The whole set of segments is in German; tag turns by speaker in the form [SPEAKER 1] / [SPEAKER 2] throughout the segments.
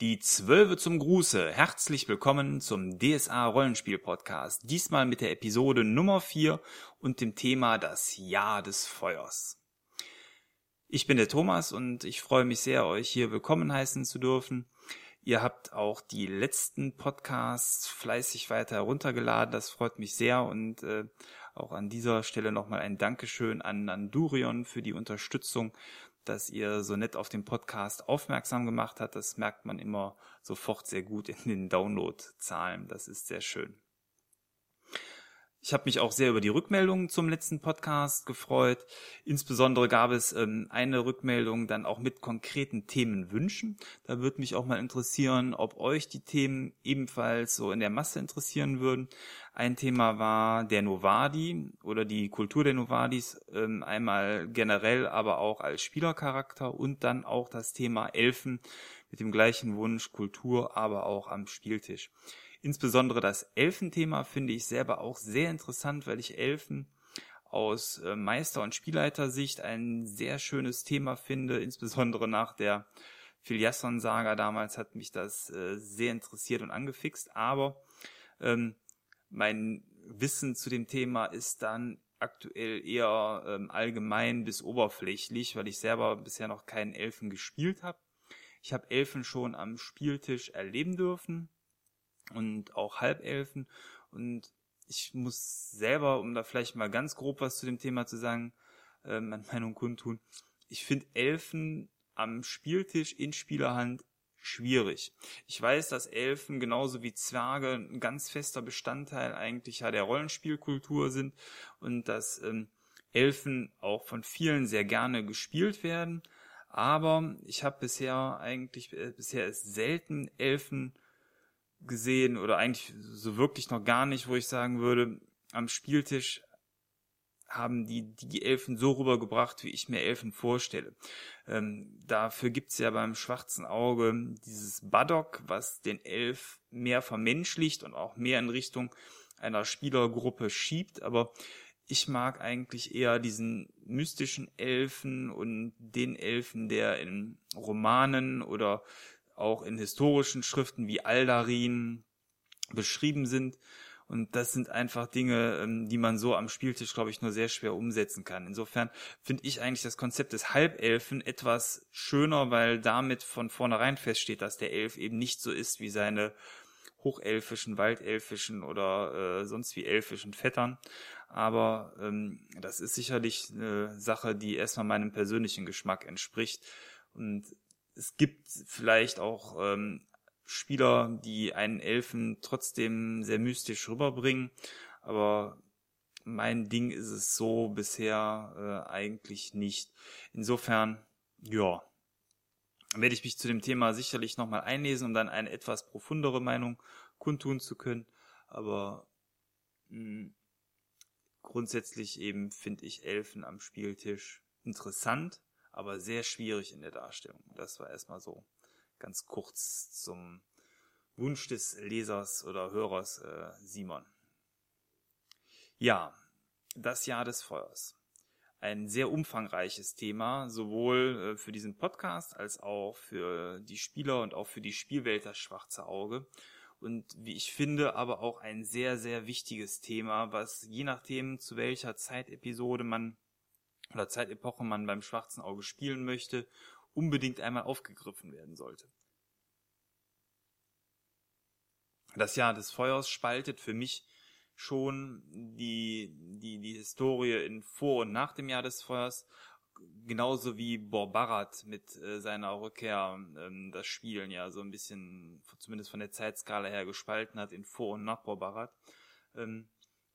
[SPEAKER 1] Die Zwölfe zum Gruße. Herzlich willkommen zum DSA Rollenspiel Podcast. Diesmal mit der Episode Nummer 4 und dem Thema das Jahr des Feuers. Ich bin der Thomas und ich freue mich sehr, euch hier willkommen heißen zu dürfen. Ihr habt auch die letzten Podcasts fleißig weiter heruntergeladen. Das freut mich sehr und äh, auch an dieser Stelle nochmal ein Dankeschön an Andurion für die Unterstützung dass ihr so nett auf den Podcast aufmerksam gemacht habt. Das merkt man immer sofort sehr gut in den Downloadzahlen. Das ist sehr schön. Ich habe mich auch sehr über die Rückmeldungen zum letzten Podcast gefreut. Insbesondere gab es ähm, eine Rückmeldung dann auch mit konkreten Themenwünschen. Da würde mich auch mal interessieren, ob euch die Themen ebenfalls so in der Masse interessieren würden. Ein Thema war der Novadi oder die Kultur der Novadis, ähm, einmal generell, aber auch als Spielercharakter und dann auch das Thema Elfen mit dem gleichen Wunsch Kultur, aber auch am Spieltisch. Insbesondere das Elfenthema finde ich selber auch sehr interessant, weil ich Elfen aus äh, Meister- und Spielleitersicht ein sehr schönes Thema finde, insbesondere nach der Filiasson-Saga damals hat mich das äh, sehr interessiert und angefixt, aber ähm, mein Wissen zu dem Thema ist dann aktuell eher ähm, allgemein bis oberflächlich, weil ich selber bisher noch keinen Elfen gespielt habe. Ich habe Elfen schon am Spieltisch erleben dürfen, und auch Halbelfen. Und ich muss selber, um da vielleicht mal ganz grob was zu dem Thema zu sagen, äh, meine Meinung kundtun. Ich finde Elfen am Spieltisch in Spielerhand schwierig. Ich weiß, dass Elfen genauso wie Zwerge ein ganz fester Bestandteil eigentlich ja der Rollenspielkultur sind und dass ähm, Elfen auch von vielen sehr gerne gespielt werden. Aber ich habe bisher eigentlich äh, bisher selten Elfen gesehen oder eigentlich so wirklich noch gar nicht, wo ich sagen würde, am Spieltisch haben die die Elfen so rübergebracht, wie ich mir Elfen vorstelle. Ähm, dafür gibt's ja beim schwarzen Auge dieses Baddock, was den Elf mehr vermenschlicht und auch mehr in Richtung einer Spielergruppe schiebt, aber ich mag eigentlich eher diesen mystischen Elfen und den Elfen, der in Romanen oder auch in historischen Schriften wie Aldarin beschrieben sind. Und das sind einfach Dinge, ähm, die man so am Spieltisch, glaube ich, nur sehr schwer umsetzen kann. Insofern finde ich eigentlich das Konzept des Halbelfen etwas schöner, weil damit von vornherein feststeht, dass der Elf eben nicht so ist wie seine hochelfischen, waldelfischen oder äh, sonst wie elfischen Vettern. Aber ähm, das ist sicherlich eine Sache, die erstmal meinem persönlichen Geschmack entspricht. Und es gibt vielleicht auch ähm, Spieler, die einen Elfen trotzdem sehr mystisch rüberbringen, aber mein Ding ist es so bisher äh, eigentlich nicht. Insofern, ja, werde ich mich zu dem Thema sicherlich nochmal einlesen, um dann eine etwas profundere Meinung kundtun zu können. Aber mh, hm, grundsätzlich eben finde ich Elfen am Spieltisch interessant aber sehr schwierig in der Darstellung. Das war erstmal so ganz kurz zum Wunsch des Lesers oder Hörers äh, Simon. Ja, das Jahr des Feuers. Ein sehr umfangreiches Thema, sowohl äh, für diesen Podcast als auch für die Spieler und auch für die Spielwelt das schwarze Auge. Und wie ich finde, aber auch ein sehr, sehr wichtiges Thema, was je nachdem, zu welcher Zeitepisode man oder Zeitepoche man beim schwarzen Auge spielen möchte, unbedingt einmal aufgegriffen werden sollte. Das Jahr des Feuers spaltet für mich schon die, die, die Historie in vor und nach dem Jahr des Feuers, genauso wie Borbarat mit äh, seiner Rückkehr ähm, das Spielen ja so ein bisschen, zumindest von der Zeitskala her, gespalten hat in vor und nach Borbarat. Ähm,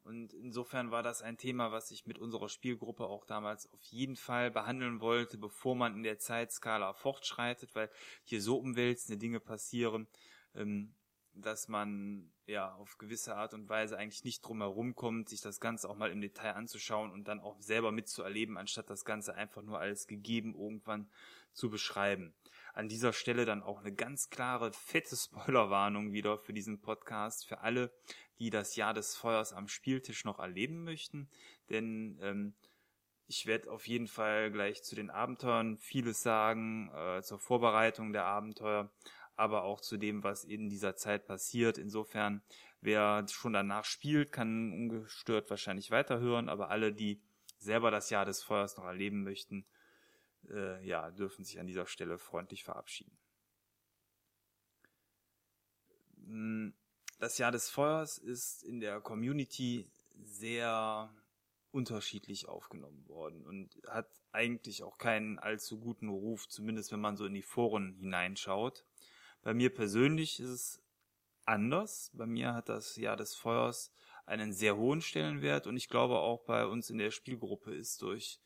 [SPEAKER 1] und insofern war das ein Thema, was ich mit unserer Spielgruppe auch damals auf jeden Fall behandeln wollte, bevor man in der Zeitskala fortschreitet, weil hier so umwälzende Dinge passieren, ähm, dass man ja auf gewisse Art und Weise eigentlich nicht drum herum kommt, sich das Ganze auch mal im Detail anzuschauen und dann auch selber mitzuerleben, anstatt das Ganze einfach nur als gegeben irgendwann zu beschreiben. An dieser Stelle dann auch eine ganz klare, fette Spoilerwarnung wieder für diesen Podcast, für alle, die das Jahr des Feuers am Spieltisch noch erleben möchten. Denn ähm, ich werde auf jeden Fall gleich zu den Abenteuern vieles sagen, äh, zur Vorbereitung der Abenteuer. aber auch zu dem, was in dieser Zeit passiert. Insofern, wer schon danach spielt, kann ungestört wahrscheinlich weiterhören, aber alle, die selber das Jahr des Feuers noch erleben möchten, äh, ja, dürfen sich an dieser Stelle freundlich verabschieden. Hm, das Jahr des Feuers ist in der Community sehr unterschiedlich aufgenommen worden und hat eigentlich auch keinen allzu guten Ruf, zumindest wenn man so in die Foren hineinschaut. Bei mir persönlich ist es anders. Bei mir hat das Jahr des Feuers einen sehr hohen Stellenwert und ich glaube auch bei uns in der Spielgruppe ist durch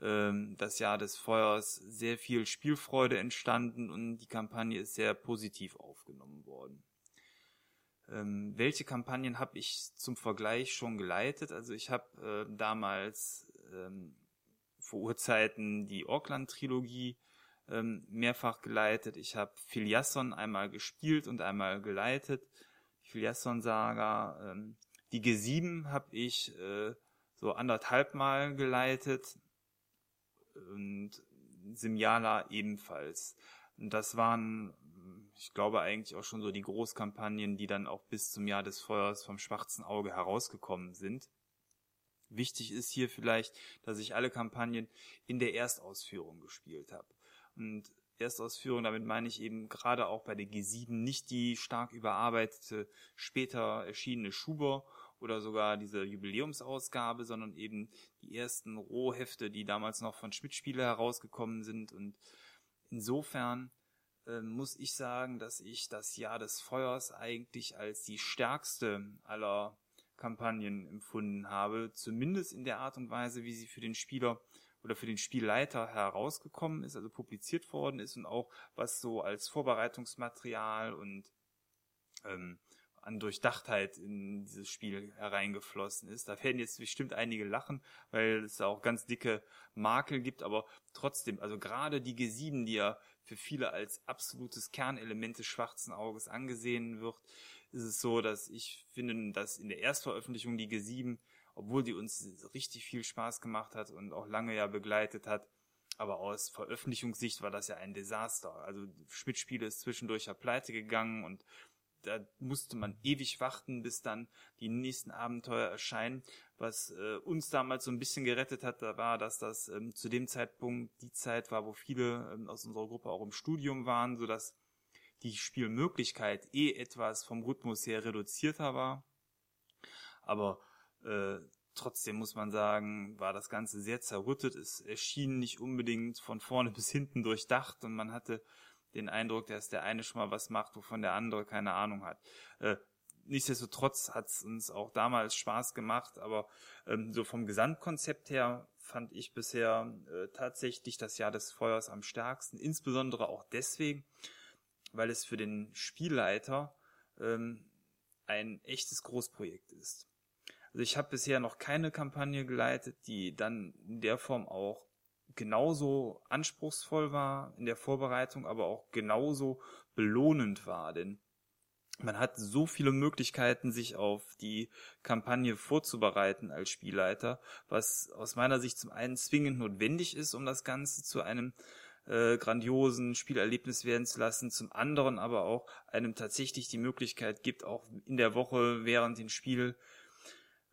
[SPEAKER 1] ähm, das Jahr des Feuers sehr viel Spielfreude entstanden und die Kampagne ist sehr positiv aufgenommen worden. Ähm, welche Kampagnen habe ich zum Vergleich schon geleitet? Also ich habe äh, damals ähm, vor Urzeiten die Orkland-Trilogie ähm, mehrfach geleitet. Ich habe Filiasson einmal gespielt und einmal geleitet. Die Filiasson-Saga. Ähm, die G7 habe ich äh, so anderthalb Mal geleitet und Simjala ebenfalls. Und das waren ich glaube eigentlich auch schon so die Großkampagnen, die dann auch bis zum Jahr des Feuers vom schwarzen Auge herausgekommen sind. Wichtig ist hier vielleicht, dass ich alle Kampagnen in der Erstausführung gespielt habe. Und Erstausführung, damit meine ich eben gerade auch bei der G7 nicht die stark überarbeitete, später erschienene Schuber oder sogar diese Jubiläumsausgabe, sondern eben die ersten Rohhefte, die damals noch von Schmidt-Spiele herausgekommen sind. Und insofern äh, muss ich sagen, dass ich das Jahr des Feuers eigentlich als die stärkste aller Kampagnen empfunden habe, zumindest in der Art und Weise, wie sie für den Spieler oder für den Spielleiter herausgekommen ist, also publiziert worden ist und auch was so als Vorbereitungsmaterial und ähm, an Durchdachtheit in dieses Spiel hereingeflossen ist. Da werden jetzt bestimmt einige lachen, weil es auch ganz dicke Makel gibt, aber trotzdem, also gerade die G7, die ja für viele als absolutes Kernelement des schwarzen Auges angesehen wird, ist es so, dass ich finde, dass in der Erstveröffentlichung die G7, obwohl die uns richtig viel Spaß gemacht hat und auch lange ja begleitet hat, aber aus Veröffentlichungssicht war das ja ein Desaster. Also Schmidt-Spiele ist zwischendurch ja pleite gegangen und da musste man ewig warten, bis dann die nächsten Abenteuer erscheinen. Was äh, uns damals so ein bisschen gerettet hat, da war, dass das ähm, zu dem Zeitpunkt die Zeit war, wo viele ähm, aus unserer Gruppe auch im Studium waren, so dass die Spielmöglichkeit eh etwas vom Rhythmus her reduzierter war. Aber äh, trotzdem muss man sagen, war das Ganze sehr zerrüttet. Es erschien nicht unbedingt von vorne bis hinten durchdacht und man hatte den Eindruck, dass der eine schon mal was macht, wovon der andere keine Ahnung hat. Äh, nichtsdestotrotz hat es uns auch damals Spaß gemacht, aber ähm, so vom Gesamtkonzept her fand ich bisher äh, tatsächlich das Jahr des Feuers am stärksten, insbesondere auch deswegen, weil es für den Spielleiter ähm, ein echtes Großprojekt ist. Also ich habe bisher noch keine Kampagne geleitet, die dann in der Form auch genauso anspruchsvoll war in der Vorbereitung, aber auch genauso belohnend war, denn man hat so viele Möglichkeiten, sich auf die Kampagne vorzubereiten als Spielleiter, was aus meiner Sicht zum einen zwingend notwendig ist, um das Ganze zu einem äh, grandiosen Spielerlebnis werden zu lassen, zum anderen aber auch einem tatsächlich die Möglichkeit gibt, auch in der Woche während den Spiel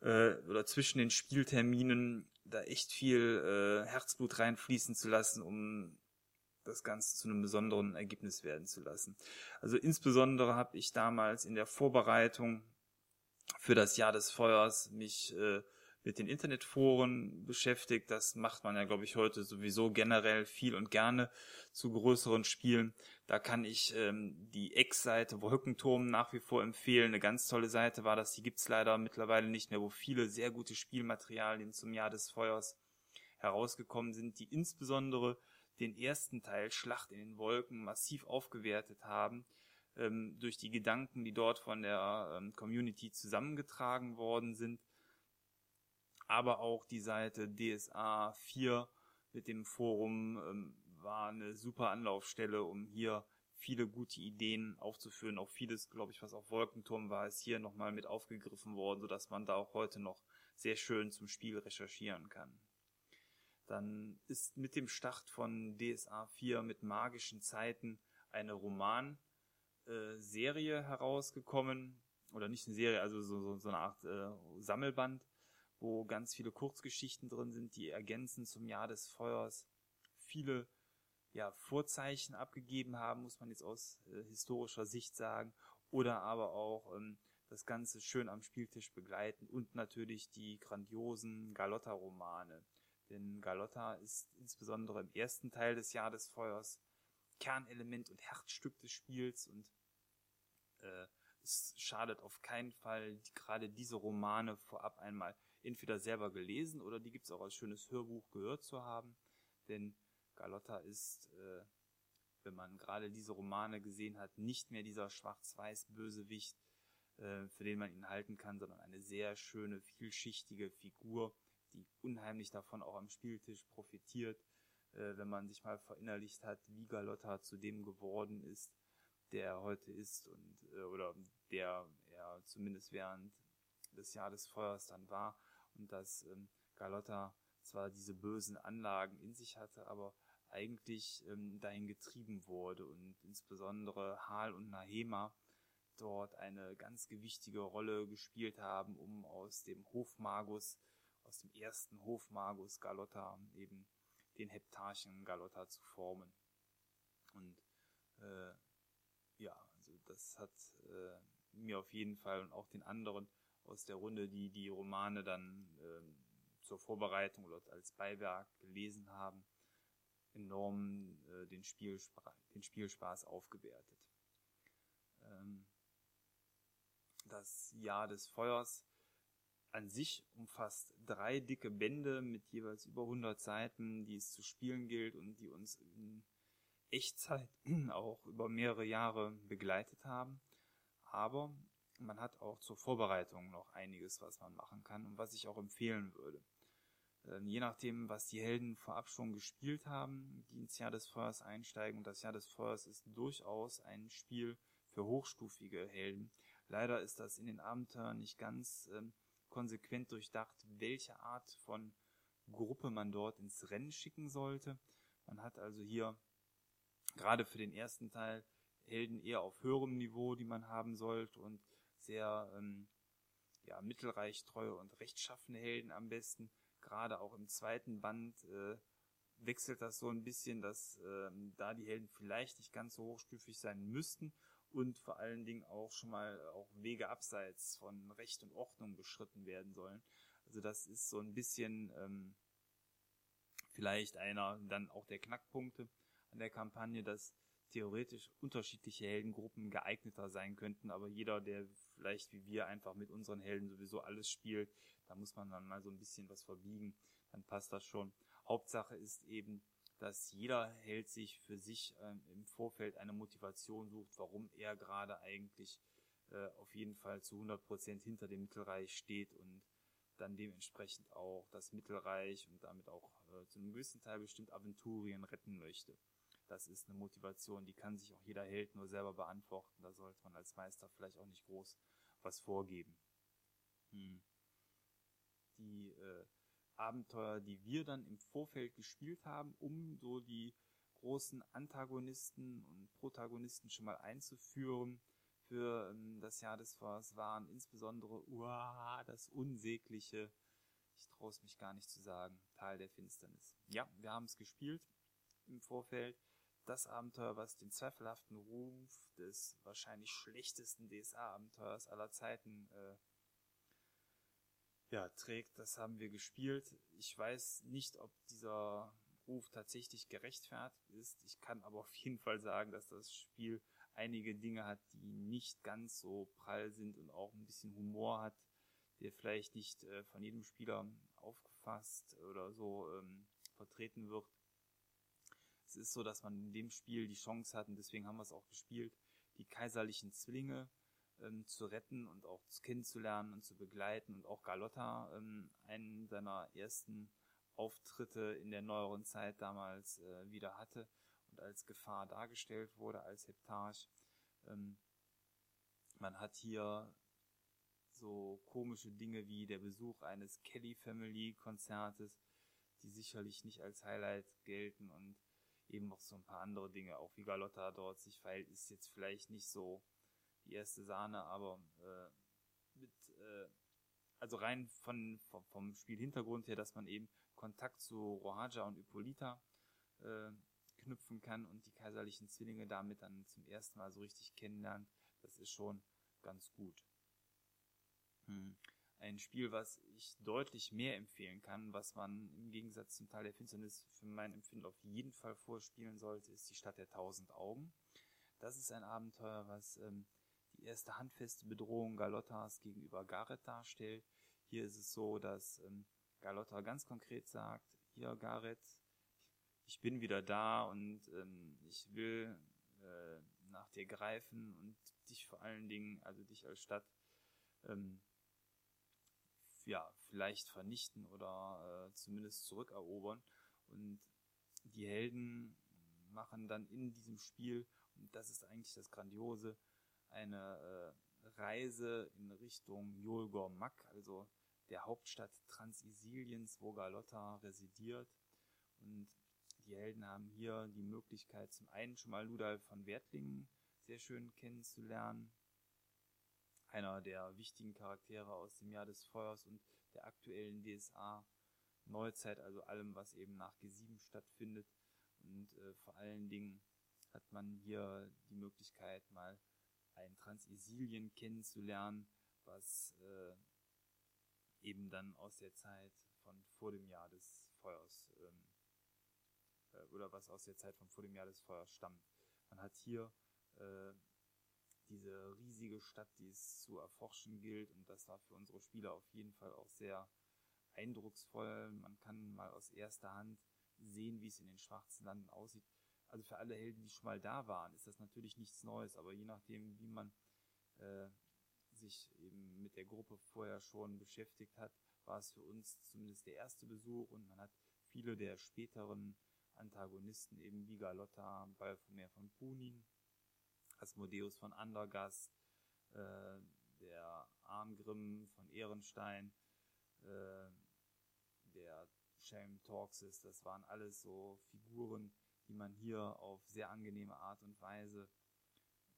[SPEAKER 1] äh, oder zwischen den Spielterminen da echt viel äh, Herzblut reinfließen zu lassen, um das Ganze zu einem besonderen Ergebnis werden zu lassen. Also insbesondere habe ich damals in der Vorbereitung für das Jahr des Feuers mich äh, mit den Internetforen beschäftigt. Das macht man ja, glaube ich, heute sowieso generell viel und gerne zu größeren Spielen. Da kann ich ähm, die Ex-Seite Wolkenturm nach wie vor empfehlen. Eine ganz tolle Seite war das. Die gibt's leider mittlerweile nicht mehr, wo viele sehr gute Spielmaterialien zum Jahr des Feuers herausgekommen sind, die insbesondere den ersten Teil Schlacht in den Wolken massiv aufgewertet haben ähm, durch die Gedanken, die dort von der ähm, Community zusammengetragen worden sind aber auch die Seite DSA 4 mit dem Forum ähm, war eine super Anlaufstelle, um hier viele gute Ideen aufzuführen. Auch vieles, glaube ich, was auf Wolkenturm war, ist hier nochmal mit aufgegriffen worden, sodass man da auch heute noch sehr schön zum Spiel recherchieren kann. Dann ist mit dem Start von DSA 4 mit magischen Zeiten eine Roman äh, herausgekommen, oder nicht eine Serie, also so, so, so eine Art äh, Sammelband, wo ganz viele Kurzgeschichten drin sind, die ergänzen zum Jahr des Feuers viele ja, Vorzeichen abgegeben haben, muss man jetzt aus äh, historischer Sicht sagen, oder aber auch ähm, das Ganze schön am Spieltisch begleiten und natürlich die grandiosen Galotta-Romane. Denn Galotta ist insbesondere im ersten Teil des Jahr des Feuers Kernelement und Herzstück des Spiels und äh, es schadet auf keinen Fall, gerade diese Romane vorab einmal entweder selber gelesen oder die gibt's auch als schönes Hörbuch gehört zu haben. Denn Galotta ist, äh, wenn man gerade diese Romane gesehen hat, nicht mehr dieser schwarz-weiß-Bösewicht, äh, für den man ihn halten kann, sondern eine sehr schöne, vielschichtige Figur, die unheimlich davon auch am Spieltisch profitiert, äh, wenn man sich mal verinnerlicht hat, wie Galotta zu dem geworden ist, der er heute ist und äh, oder der er zumindest während des Jahr Feuers dann war und dass ähm, Galotta zwar diese bösen Anlagen in sich hatte, aber eigentlich ähm, dahin getrieben wurde und insbesondere Hal und Nahema dort eine ganz gewichtige Rolle gespielt haben, um aus dem Hofmagus, aus dem ersten Hofmagus Galotta eben den Heptarchen Galotta zu formen. Und äh, ja, also das hat äh, mir auf jeden Fall und auch den anderen aus der Runde, die die Romane dann äh, zur Vorbereitung oder als Beiwerk gelesen haben, enorm äh, den, Spielspa den Spielspaß aufgewertet. Ähm, das Jahr des Feuers an sich umfasst drei dicke Bände mit jeweils über 100 Seiten, die es zu spielen gilt und die uns in Echtzeit auch über mehrere Jahre begleitet haben. Aber man hat auch zur Vorbereitung noch einiges, was man machen kann und was ich auch empfehlen würde. Ähm, je nachdem, was die Helden vorab schon gespielt haben, die ins Jahr des Feuers einsteigen. Und das Jahr des Feuers ist durchaus ein Spiel für hochstufige Helden. Leider ist das in den Abenteuern nicht ganz ähm, konsequent durchdacht, welche Art von Gruppe man dort ins Rennen schicken sollte. Man hat also hier gerade für den ersten Teil Helden eher auf höherem Niveau, die man haben sollte und sehr ähm, ja, mittelreich treue und rechtschaffene Helden am besten. Gerade auch im zweiten Band äh, wechselt das so ein bisschen, dass ähm, da die Helden vielleicht nicht ganz so hochstufig sein müssten und vor allen Dingen auch schon mal auch Wege abseits von Recht und Ordnung beschritten werden sollen. Also das ist so ein bisschen ähm, vielleicht einer dann auch der Knackpunkte an der Kampagne, dass theoretisch unterschiedliche Heldengruppen geeigneter sein könnten, aber jeder, der vielleicht wie wir einfach mit unseren Helden sowieso alles spielt, da muss man dann mal so ein bisschen was verbiegen, dann passt das schon. Hauptsache ist eben, dass jeder Held sich für sich ähm, im Vorfeld eine Motivation sucht, warum er gerade eigentlich äh, auf jeden Fall zu 100 Prozent hinter dem Mittelreich steht und dann dementsprechend auch das Mittelreich und damit auch äh, zu einem gewissen Teil bestimmt Aventurien retten möchte. Das ist eine Motivation, die kann sich auch jeder Held nur selber beantworten. Da sollte man als Meister vielleicht auch nicht groß was vorgeben. Hm. Die äh, Abenteuer, die wir dann im Vorfeld gespielt haben, um so die großen Antagonisten und Protagonisten schon mal einzuführen für ähm, das Jahr des Feuers, waren insbesondere uah, das unsägliche, ich traue es mich gar nicht zu sagen, Teil der Finsternis. Ja, wir haben es gespielt im Vorfeld das Abenteuer, was den zweifelhaften Ruf des wahrscheinlich schlechtesten DSA-Abenteuers aller Zeiten äh, ja, trägt, das haben wir gespielt. Ich weiß nicht, ob dieser Ruf tatsächlich gerechtfertigt ist. Ich kann aber auf jeden Fall sagen, dass das Spiel einige Dinge hat, die nicht ganz so prall sind und auch ein bisschen Humor hat, der vielleicht nicht äh, von jedem Spieler aufgefasst oder so ähm, vertreten wird es ist so, dass man in dem Spiel die Chance hat, und deswegen haben wir es auch gespielt, die kaiserlichen Zwillinge ähm, zu retten und auch kennenzulernen und zu begleiten und auch Galotta, ähm, einen seiner ersten Auftritte in der neueren Zeit damals äh, wieder hatte und als Gefahr dargestellt wurde als Heptarch. Ähm, man hat hier so komische Dinge wie der Besuch eines Kelly Family Konzertes, die sicherlich nicht als Highlight gelten und eben noch so ein paar andere Dinge, auch wie Galotta dort sich verhält, ist jetzt vielleicht nicht so die erste Sahne, aber äh, mit äh, also rein von, vom, vom Spielhintergrund her, dass man eben Kontakt zu Rohaja und Hippolyta äh, knüpfen kann und die kaiserlichen Zwillinge damit dann zum ersten Mal so richtig kennenlernt, das ist schon ganz gut. Hm. Ein Spiel, was ich deutlich mehr empfehlen kann, was man im Gegensatz zum Teil der Finsternis für mein Empfinden auf jeden Fall vorspielen sollte, ist die Stadt der tausend Augen. Das ist ein Abenteuer, was ähm, die erste handfeste Bedrohung Galottas gegenüber Gareth darstellt. Hier ist es so, dass ähm, Galotta ganz konkret sagt, hier Gareth, ich bin wieder da und ähm, ich will äh, nach dir greifen und dich vor allen Dingen, also dich als Stadt, ähm, ja, vielleicht vernichten oder äh, zumindest zurückerobern. Und die Helden machen dann in diesem Spiel, und das ist eigentlich das Grandiose, eine äh, Reise in Richtung Yolgor Mak, also der Hauptstadt Transisiliens, wo Galotta residiert. Und die Helden haben hier die Möglichkeit, zum einen schon mal Ludal von Wertlingen sehr schön kennenzulernen. Einer der wichtigen Charaktere aus dem Jahr des Feuers und der aktuellen DSA Neuzeit, also allem, was eben nach G7 stattfindet. Und äh, vor allen Dingen hat man hier die Möglichkeit, mal ein Transisilien kennenzulernen, was äh, eben dann aus der Zeit von vor dem Jahr des Feuers ähm, äh, oder was aus der Zeit von vor dem Jahr des Feuers stammt. Man hat hier äh, diese riesige Stadt, die es zu erforschen gilt und das war für unsere Spieler auf jeden Fall auch sehr eindrucksvoll. Man kann mal aus erster Hand sehen, wie es in den schwarzen Landen aussieht also für alle Helden, die schon mal da waren, ist das natürlich nichts Neues, aber je nachdem, wie man äh, sich eben mit der Gruppe vorher schon beschäftigt hat, war es für uns zumindest der erste Besuch und man hat viele der späteren Antagonisten, eben wie Galotta, Balfomer von Punin, Asmodeus von Andergast, äh, der Arngrim von Ehrenstein, äh, der Shelm Torxis, das waren alles so Figuren, die man hier auf sehr angenehme Art und Weise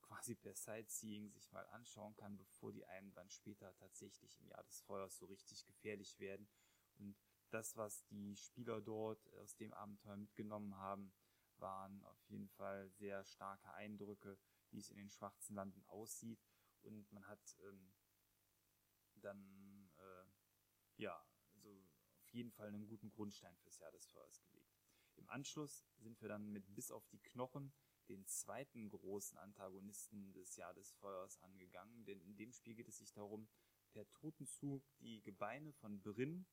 [SPEAKER 1] quasi per Sightseeing sich mal anschauen kann, bevor die einem dann später tatsächlich im Jahr des Feuers so richtig gefährlich werden. Und das, was die Spieler dort aus dem Abenteuer mitgenommen haben, waren auf jeden Fall sehr starke Eindrücke, wie es in den schwarzen Landen aussieht. Und man hat ähm, dann äh, ja, also auf jeden Fall einen guten Grundstein fürs Jahr des Feuers gelegt. Im Anschluss sind wir dann mit Bis auf die Knochen den zweiten großen Antagonisten des Jahr des Feuers angegangen, denn in dem Spiel geht es sich darum, per Totenzug die Gebeine von Brinn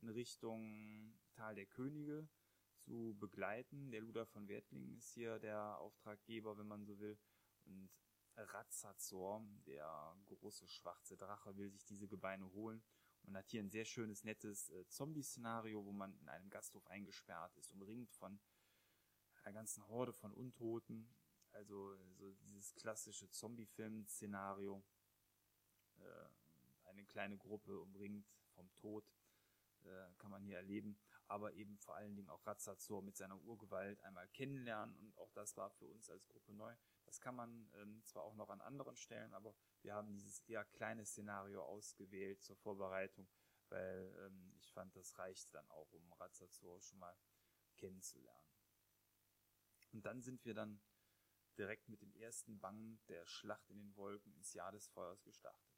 [SPEAKER 1] in Richtung Tal der Könige zu begleiten. Der Luder von Wertlingen ist hier der Auftraggeber, wenn man so will. Und Razzazor, der große schwarze Drache, will sich diese Gebeine holen man hat hier ein sehr schönes, nettes äh, Zombie-Szenario, wo man in einem Gasthof eingesperrt ist, umringt von einer ganzen Horde von Untoten. Also so dieses klassische Zombie-Film-Szenario. Äh, eine kleine Gruppe umringt vom Tod äh, kann man hier erleben, aber eben vor allen Dingen auch Razzazor mit seiner Urgewalt einmal kennenlernen und auch das war für uns als Gruppe neu. Das kann man ähm, zwar auch noch an anderen Stellen, aber wir haben dieses eher kleine Szenario ausgewählt zur Vorbereitung, weil ähm, ich fand, das reicht dann auch, um Razzazor schon mal kennenzulernen. Und dann sind wir dann direkt mit dem ersten Band der Schlacht in den Wolken ins Jahr des Feuers gestartet.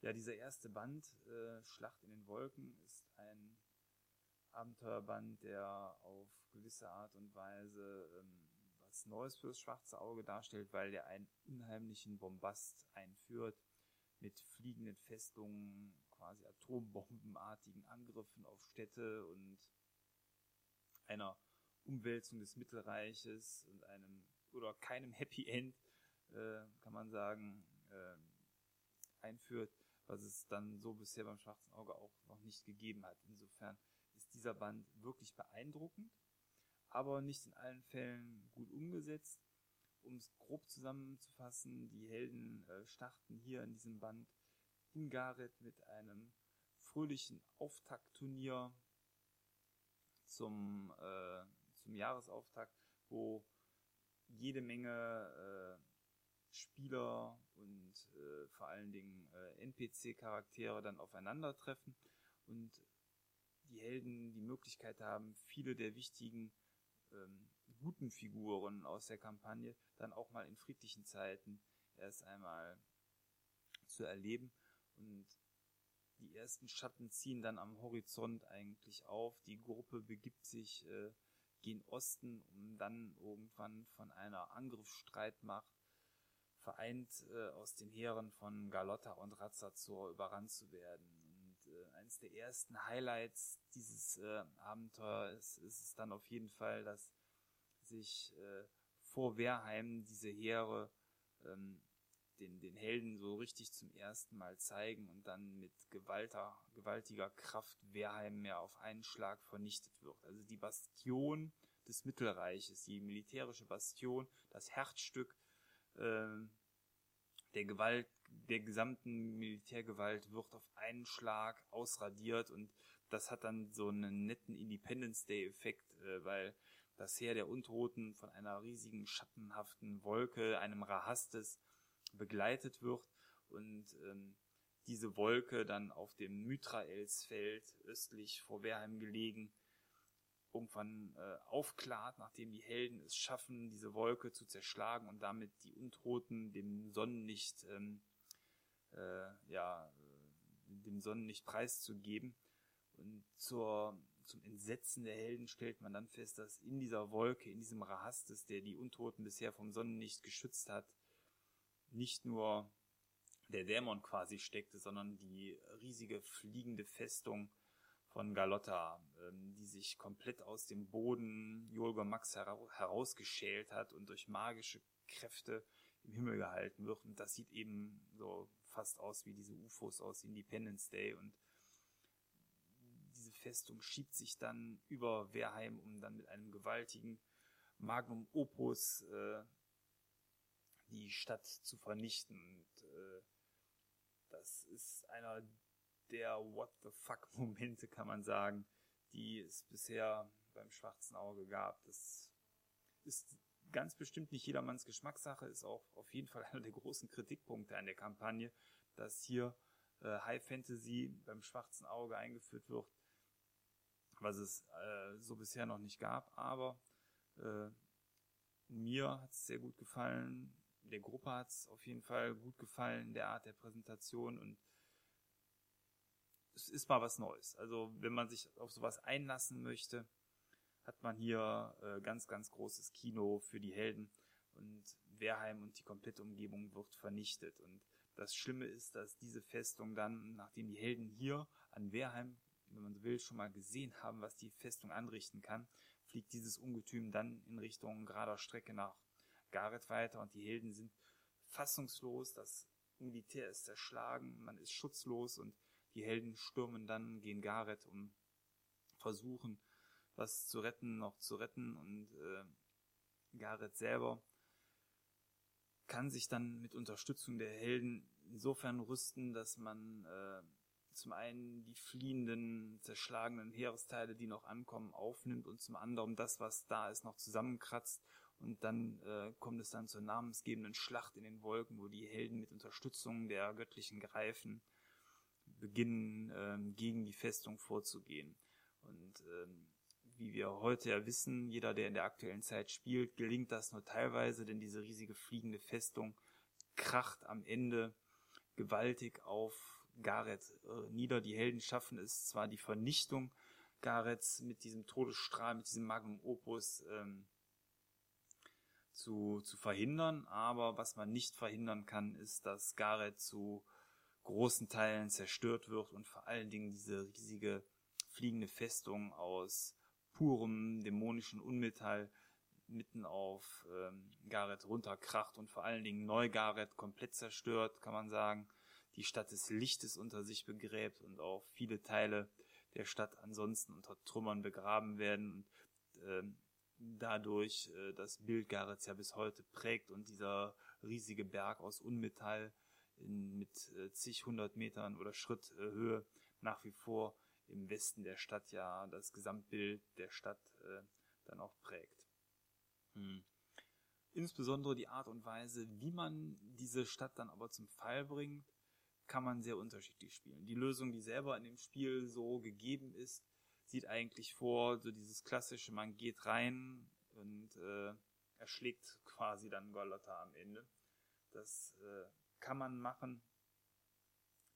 [SPEAKER 1] Ja, dieser erste Band, äh, Schlacht in den Wolken, ist ein Abenteuerband, der auf gewisse Art und Weise ähm, was Neues fürs schwarze Auge darstellt, weil er einen unheimlichen Bombast einführt mit fliegenden Festungen, quasi atombombenartigen Angriffen auf Städte und einer Umwälzung des Mittelreiches und einem oder keinem Happy End, äh, kann man sagen, äh, einführt, was es dann so bisher beim Schwarzen Auge auch noch nicht gegeben hat. Insofern dieser Band wirklich beeindruckend aber nicht in allen Fällen gut umgesetzt. Um es grob zusammenzufassen, die Helden äh, starten hier in diesem Band in Gareth mit einem fröhlichen Auftaktturnier zum, äh, zum Jahresauftakt. wo jede Menge äh, Spieler und äh, vor allen Dingen äh, NPC-Charaktere dann aufeinandertreffen und die Helden die Möglichkeit haben, viele der wichtigen ähm, guten Figuren aus der Kampagne dann auch mal in friedlichen Zeiten erst einmal zu erleben und die ersten Schatten ziehen dann am Horizont eigentlich auf. Die Gruppe begibt sich äh, gen Osten, um dann irgendwann von einer Angriffsstreitmacht vereint äh, aus den Heeren von Galotta und Razzazor überrannt zu werden. Eines der ersten Highlights dieses äh, Abenteuers ist, es dann auf jeden Fall, dass sich äh, vor Wehrheim diese Heere ähm, den, den Helden so richtig zum ersten Mal zeigen und dann mit gewalter, gewaltiger Kraft Wehrheim mehr auf einen Schlag vernichtet wird. Also die Bastion des Mittelreiches, die militärische Bastion, das Herzstück äh, der Gewalt, der gesamten Militärgewalt wird auf einen Schlag ausradiert und das hat dann so einen netten Independence Day Effekt, äh, weil das Heer der Untoten von einer riesigen schattenhaften Wolke, einem Rahastes, begleitet wird und ähm, diese Wolke dann auf dem Mytraelsfeld östlich vor Wehrheim gelegen irgendwann äh, aufklart, nachdem die Helden es schaffen, diese Wolke zu zerschlagen und damit die Untoten dem Sonnenlicht ähm, äh, ja dem Sonnenlicht preiszugeben. Und zur zum Entsetzen der Helden stellt man dann fest, dass in dieser Wolke, in diesem Rahastes, der die Untoten bisher vom Sonnenlicht geschützt hat, nicht nur der Dämon quasi steckte, sondern die riesige fliegende Festung von Galotta, ähm, die sich komplett aus dem Boden Jolga Max herausgeschält hat und durch magische Kräfte im Himmel gehalten wird. Und das sieht eben so fast aus wie diese UFOs aus Independence Day. Und diese Festung schiebt sich dann über Wehrheim, um dann mit einem gewaltigen Magnum Opus äh, die Stadt zu vernichten. Und, äh, das ist einer der What the fuck Momente, kann man sagen, die es bisher beim Schwarzen Auge gab. Das ist ganz bestimmt nicht jedermanns Geschmackssache, ist auch auf jeden Fall einer der großen Kritikpunkte an der Kampagne, dass hier äh, High Fantasy beim Schwarzen Auge eingeführt wird, was es äh, so bisher noch nicht gab. Aber äh, mir hat es sehr gut gefallen der Gruppe hat es auf jeden Fall gut gefallen, der Art der Präsentation und es ist mal was Neues. Also wenn man sich auf sowas einlassen möchte, hat man hier äh, ganz, ganz großes Kino für die Helden. Und Wehrheim und die komplette Umgebung wird vernichtet. Und das Schlimme ist, dass diese Festung dann, nachdem die Helden hier an Wehrheim, wenn man so will, schon mal gesehen haben, was die Festung anrichten kann, fliegt dieses Ungetüm dann in Richtung gerader Strecke nach Gareth weiter. Und die Helden sind fassungslos, das Militär ist zerschlagen, man ist schutzlos. Und die Helden stürmen dann gegen Gareth, um versuchen, was zu retten, noch zu retten und äh, Gareth selber kann sich dann mit Unterstützung der Helden insofern rüsten, dass man äh, zum einen die fliehenden, zerschlagenen Heeresteile, die noch ankommen, aufnimmt und zum anderen das, was da ist, noch zusammenkratzt und dann äh, kommt es dann zur namensgebenden Schlacht in den Wolken, wo die Helden mit Unterstützung der göttlichen Greifen beginnen, ähm, gegen die Festung vorzugehen. Und ähm, wie wir heute ja wissen, jeder, der in der aktuellen Zeit spielt, gelingt das nur teilweise, denn diese riesige fliegende Festung kracht am Ende gewaltig auf Gareth äh, nieder. Die Helden schaffen es zwar die Vernichtung Gareths mit diesem Todesstrahl, mit diesem Magnum Opus ähm, zu, zu verhindern, aber was man nicht verhindern kann, ist, dass Gareth zu großen Teilen zerstört wird und vor allen Dingen diese riesige fliegende Festung aus purem dämonischen Unmetall mitten auf ähm, Gareth runterkracht und vor allen Dingen Neu-Gareth komplett zerstört, kann man sagen. Die Stadt des Lichtes unter sich begräbt und auch viele Teile der Stadt ansonsten unter Trümmern begraben werden. Und, ähm, dadurch äh, das Bild Garets ja bis heute prägt und dieser riesige Berg aus Unmetall in, mit äh, zig hundert Metern oder Schritt äh, Höhe nach wie vor im Westen der Stadt ja das Gesamtbild der Stadt äh, dann auch prägt. Hm. Insbesondere die Art und Weise, wie man diese Stadt dann aber zum Fall bringt, kann man sehr unterschiedlich spielen. Die Lösung, die selber in dem Spiel so gegeben ist, sieht eigentlich vor, so dieses klassische, man geht rein und äh, erschlägt quasi dann Golotta am Ende. Das äh, kann man machen,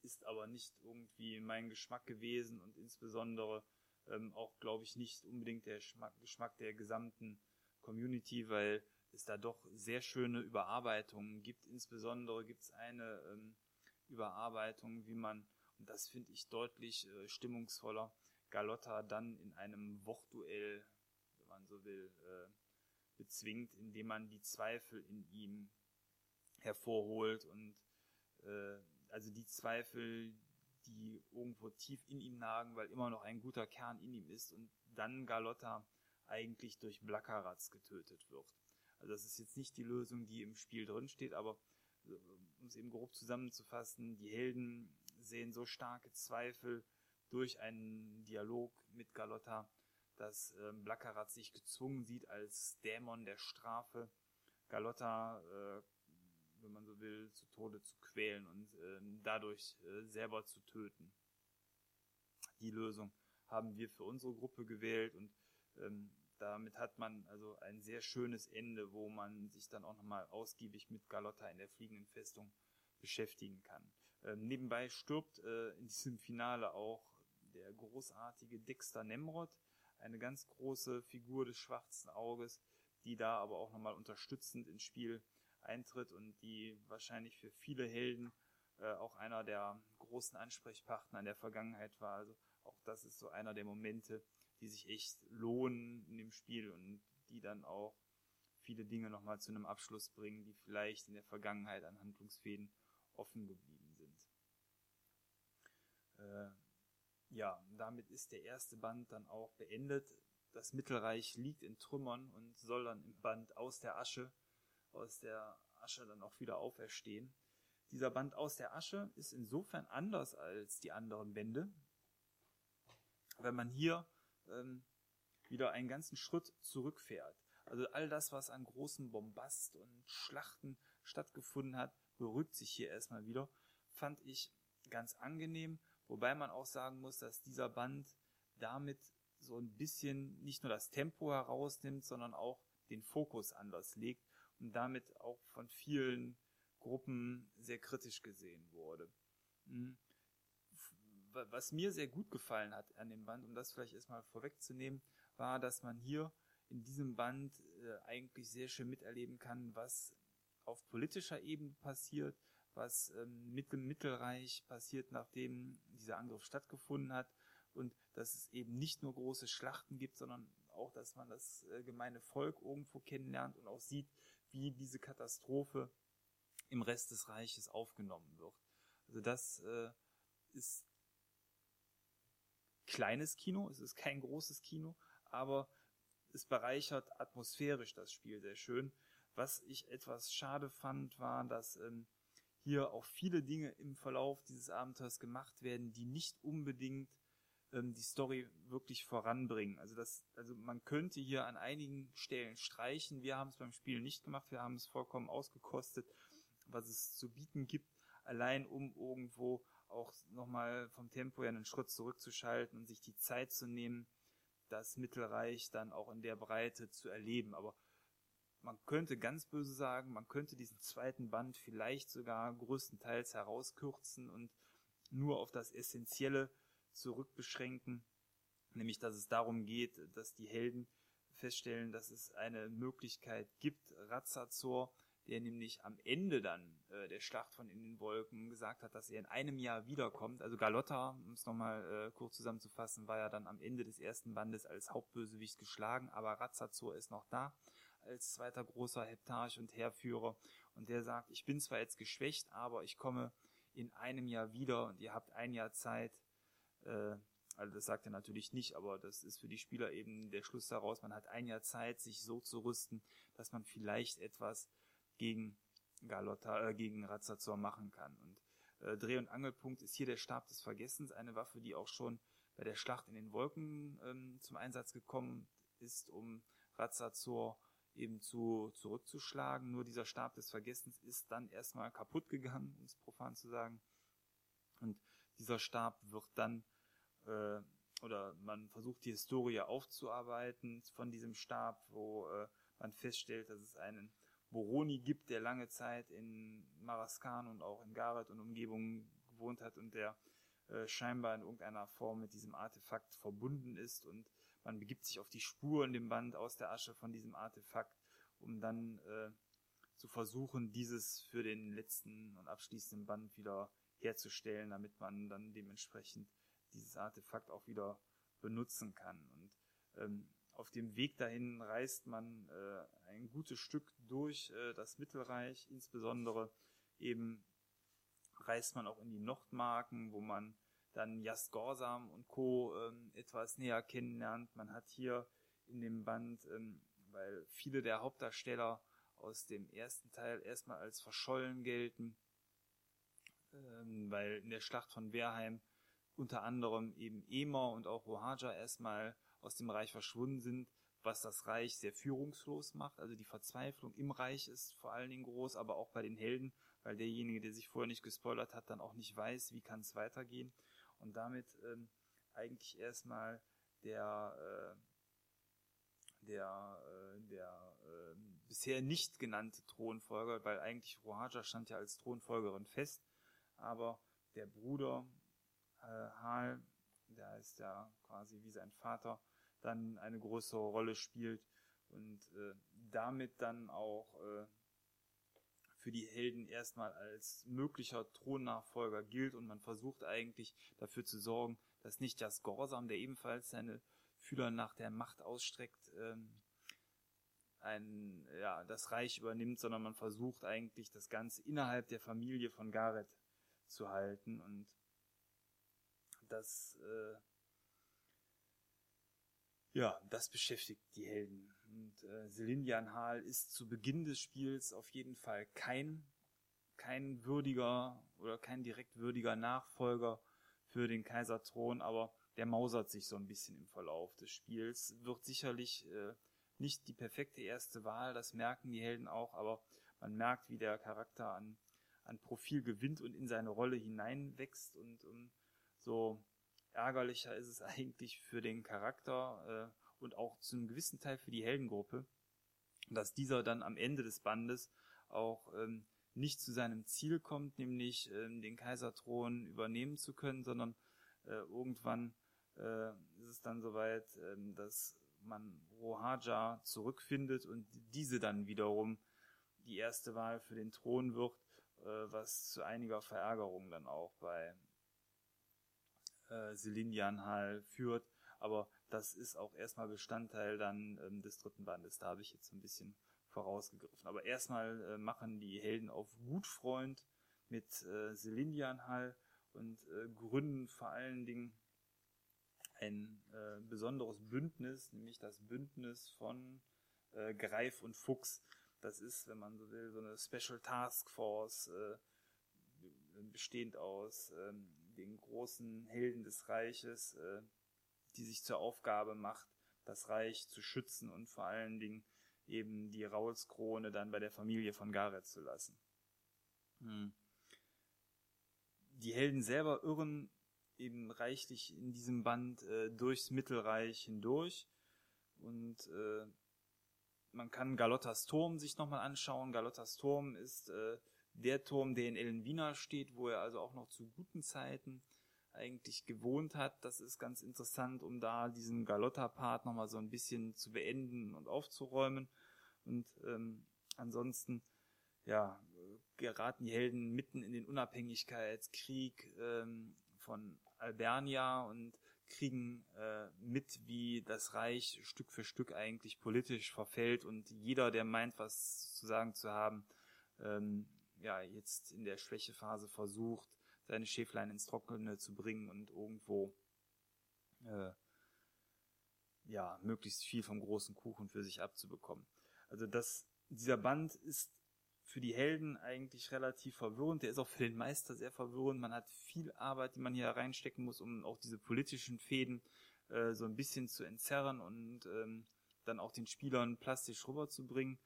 [SPEAKER 1] ist aber nicht irgendwie mein Geschmack gewesen und insbesondere ähm, auch, glaube ich, nicht unbedingt der Geschmack, Geschmack der gesamten Community, weil es da doch sehr schöne Überarbeitungen gibt. Insbesondere gibt es eine ähm, Überarbeitung, wie man, und das finde ich deutlich äh, stimmungsvoller, Galotta dann in einem Wortduell, wenn man so will, äh, bezwingt, indem man die Zweifel in ihm hervorholt und äh, also die Zweifel, die irgendwo tief in ihm nagen, weil immer noch ein guter Kern in ihm ist und dann Galotta eigentlich durch Blackaratz getötet wird. Also das ist jetzt nicht die Lösung, die im Spiel drin steht, aber äh, um es eben grob zusammenzufassen, die Helden sehen so starke Zweifel durch einen Dialog mit Galotta, dass äh, Blackarat sich gezwungen sieht, als Dämon der Strafe Galotta, äh, wenn man so will, zu Tode zu quälen und äh, dadurch äh, selber zu töten. Die Lösung haben wir für unsere Gruppe gewählt und ähm, damit hat man also ein sehr schönes Ende, wo man sich dann auch nochmal ausgiebig mit Galotta in der fliegenden Festung beschäftigen kann. Ähm, nebenbei stirbt äh, in diesem Finale auch der großartige Dexter Nemrod, eine ganz große Figur des schwarzen Auges, die da aber auch nochmal unterstützend ins Spiel eintritt und die wahrscheinlich für viele Helden äh, auch einer der großen Ansprechpartner in der Vergangenheit war. Also auch das ist so einer der Momente, die sich echt lohnen in dem Spiel und die dann auch viele Dinge nochmal zu einem Abschluss bringen, die vielleicht in der Vergangenheit an Handlungsfäden offen geblieben sind. Äh, ja, damit ist der erste Band dann auch beendet. Das Mittelreich liegt in Trümmern und soll dann im Band aus der Asche, aus der Asche dann auch wieder auferstehen. Dieser Band aus der Asche ist insofern anders als die anderen Bände, wenn man hier ähm, wieder einen ganzen Schritt zurückfährt. Also all das, was an großen Bombast und Schlachten stattgefunden hat, beruhigt sich hier erstmal wieder. Fand ich ganz angenehm, wobei man auch sagen muss, dass dieser Band damit so ein bisschen nicht nur das Tempo herausnimmt, sondern auch den Fokus anders legt und damit auch von vielen Gruppen sehr kritisch gesehen wurde. Hm was mir sehr gut gefallen hat an dem Band, um das vielleicht erstmal vorwegzunehmen, war, dass man hier in diesem Band äh, eigentlich sehr schön miterleben kann, was auf politischer Ebene passiert, was ähm, mit dem Mittelreich passiert, nachdem dieser Angriff stattgefunden hat und dass es eben nicht nur große Schlachten gibt, sondern auch, dass man das äh, gemeine Volk irgendwo kennenlernt und auch sieht, wie diese Katastrophe im Rest des Reiches aufgenommen wird. Also das äh, ist kleines Kino, es ist kein großes Kino, aber es bereichert atmosphärisch das Spiel sehr schön. Was ich etwas schade fand, war, dass ähm, hier auch viele Dinge im Verlauf dieses Abenteuers gemacht werden, die nicht unbedingt ähm, die Story wirklich voranbringen. Also das, also man könnte hier an einigen Stellen streichen. Wir haben es beim Spiel nicht gemacht. Wir haben es vollkommen ausgekostet, was es zu bieten gibt, allein um irgendwo auch nochmal vom Tempo her einen Schritt zurückzuschalten und sich die Zeit zu nehmen, das Mittelreich dann auch in der Breite zu erleben. Aber man könnte ganz böse sagen, man könnte diesen zweiten Band vielleicht sogar größtenteils herauskürzen und nur auf das Essentielle zurückbeschränken, nämlich dass es darum geht, dass die Helden feststellen, dass es eine Möglichkeit gibt, Razazor der nämlich am Ende dann äh, der Schlacht von in den Wolken gesagt hat, dass er in einem Jahr wiederkommt. Also Galotta, um es nochmal äh, kurz zusammenzufassen, war ja dann am Ende des ersten Bandes als Hauptbösewicht geschlagen, aber Razazor ist noch da als zweiter großer Heptarch und Heerführer und der sagt, ich bin zwar jetzt geschwächt, aber ich komme in einem Jahr wieder und ihr habt ein Jahr Zeit, äh, also das sagt er natürlich nicht, aber das ist für die Spieler eben der Schluss daraus, man hat ein Jahr Zeit, sich so zu rüsten, dass man vielleicht etwas gegen Galotta, äh, gegen Razazor machen kann. Und äh, Dreh- und Angelpunkt ist hier der Stab des Vergessens, eine Waffe, die auch schon bei der Schlacht in den Wolken ähm, zum Einsatz gekommen ist, um Razazor eben zu zurückzuschlagen. Nur dieser Stab des Vergessens ist dann erstmal kaputt gegangen, um es profan zu sagen. Und dieser Stab wird dann äh, oder man versucht die Historie aufzuarbeiten von diesem Stab, wo äh, man feststellt, dass es einen Boroni gibt, der lange Zeit in Maraskan und auch in Gareth und Umgebung gewohnt hat und der äh, scheinbar in irgendeiner Form mit diesem Artefakt verbunden ist und man begibt sich auf die Spur in dem Band aus der Asche von diesem Artefakt, um dann äh, zu versuchen, dieses für den letzten und abschließenden Band wieder herzustellen, damit man dann dementsprechend dieses Artefakt auch wieder benutzen kann. Und ähm, auf dem Weg dahin reist man äh, ein gutes Stück durch äh, das Mittelreich, insbesondere eben reist man auch in die Nordmarken, wo man dann Jast Gorsam und Co. Ähm, etwas näher kennenlernt. Man hat hier in dem Band, ähm, weil viele der Hauptdarsteller aus dem ersten Teil erstmal als verschollen gelten, ähm, weil in der Schlacht von Wehrheim unter anderem eben Emer und auch Rohaja erstmal aus dem Reich verschwunden sind, was das Reich sehr führungslos macht. Also die Verzweiflung im Reich ist vor allen Dingen groß, aber auch bei den Helden, weil derjenige, der sich vorher nicht gespoilert hat, dann auch nicht weiß, wie kann es weitergehen. Und damit ähm, eigentlich erstmal der äh, der, äh, der äh, bisher nicht genannte Thronfolger, weil eigentlich Rohaja stand ja als Thronfolgerin fest, aber der Bruder Hal, der ist ja quasi wie sein Vater, dann eine größere Rolle spielt und äh, damit dann auch äh, für die Helden erstmal als möglicher Thronnachfolger gilt und man versucht eigentlich dafür zu sorgen, dass nicht das Gorsam, der ebenfalls seine Fühler nach der Macht ausstreckt, ähm, ein, ja, das Reich übernimmt, sondern man versucht eigentlich das Ganze innerhalb der Familie von Gareth zu halten und das äh, ja, das beschäftigt die Helden. Und äh, Selindian Hal ist zu Beginn des Spiels auf jeden Fall kein, kein würdiger oder kein direkt würdiger Nachfolger für den Kaiserthron, aber der mausert sich so ein bisschen im Verlauf des Spiels. Wird sicherlich äh, nicht die perfekte erste Wahl, das merken die Helden auch, aber man merkt, wie der Charakter an, an Profil gewinnt und in seine Rolle hineinwächst und um, so ärgerlicher ist es eigentlich für den Charakter äh, und auch zu einem gewissen Teil für die Heldengruppe, dass dieser dann am Ende des Bandes auch ähm, nicht zu seinem Ziel kommt, nämlich ähm, den Kaiserthron übernehmen zu können, sondern äh, irgendwann äh, ist es dann soweit, äh, dass man Rohaja zurückfindet und diese dann wiederum die erste Wahl für den Thron wird, äh, was zu einiger Verärgerung dann auch bei äh, Selindian Hall führt. Aber das ist auch erstmal Bestandteil dann ähm, des dritten Bandes. Da habe ich jetzt ein bisschen vorausgegriffen. Aber erstmal äh, machen die Helden auf Gutfreund mit äh, Selindian Hall und äh, gründen vor allen Dingen ein äh, besonderes Bündnis, nämlich das Bündnis von äh, Greif und Fuchs. Das ist, wenn man so will, so eine Special Task Force, äh, bestehend aus ähm, den großen Helden des Reiches, äh, die sich zur Aufgabe macht, das Reich zu schützen und vor allen Dingen eben die Raulskrone dann bei der Familie von Gareth zu lassen. Hm. Die Helden selber irren eben reichlich in diesem Band äh, durchs Mittelreich hindurch und äh, man kann Galottas Turm sich nochmal anschauen. Galottas Turm ist äh, der Turm, der in Ellenwiener steht, wo er also auch noch zu guten Zeiten eigentlich gewohnt hat. Das ist ganz interessant, um da diesen Galotta-Part nochmal so ein bisschen zu beenden und aufzuräumen. Und ähm, ansonsten, ja, geraten die Helden mitten in den Unabhängigkeitskrieg ähm, von Albernia und kriegen äh, mit, wie das Reich Stück für Stück eigentlich politisch verfällt und jeder, der meint, was zu sagen zu haben, ähm, ja jetzt in der Schwächephase versucht, seine Schäflein ins Trockene zu bringen und irgendwo äh, ja möglichst viel vom großen Kuchen für sich abzubekommen. Also das dieser Band ist für die Helden eigentlich relativ verwirrend. Der ist auch für den Meister sehr verwirrend. Man hat viel Arbeit, die man hier reinstecken muss, um auch diese politischen Fäden äh, so ein bisschen zu entzerren und ähm, dann auch den Spielern plastisch rüberzubringen.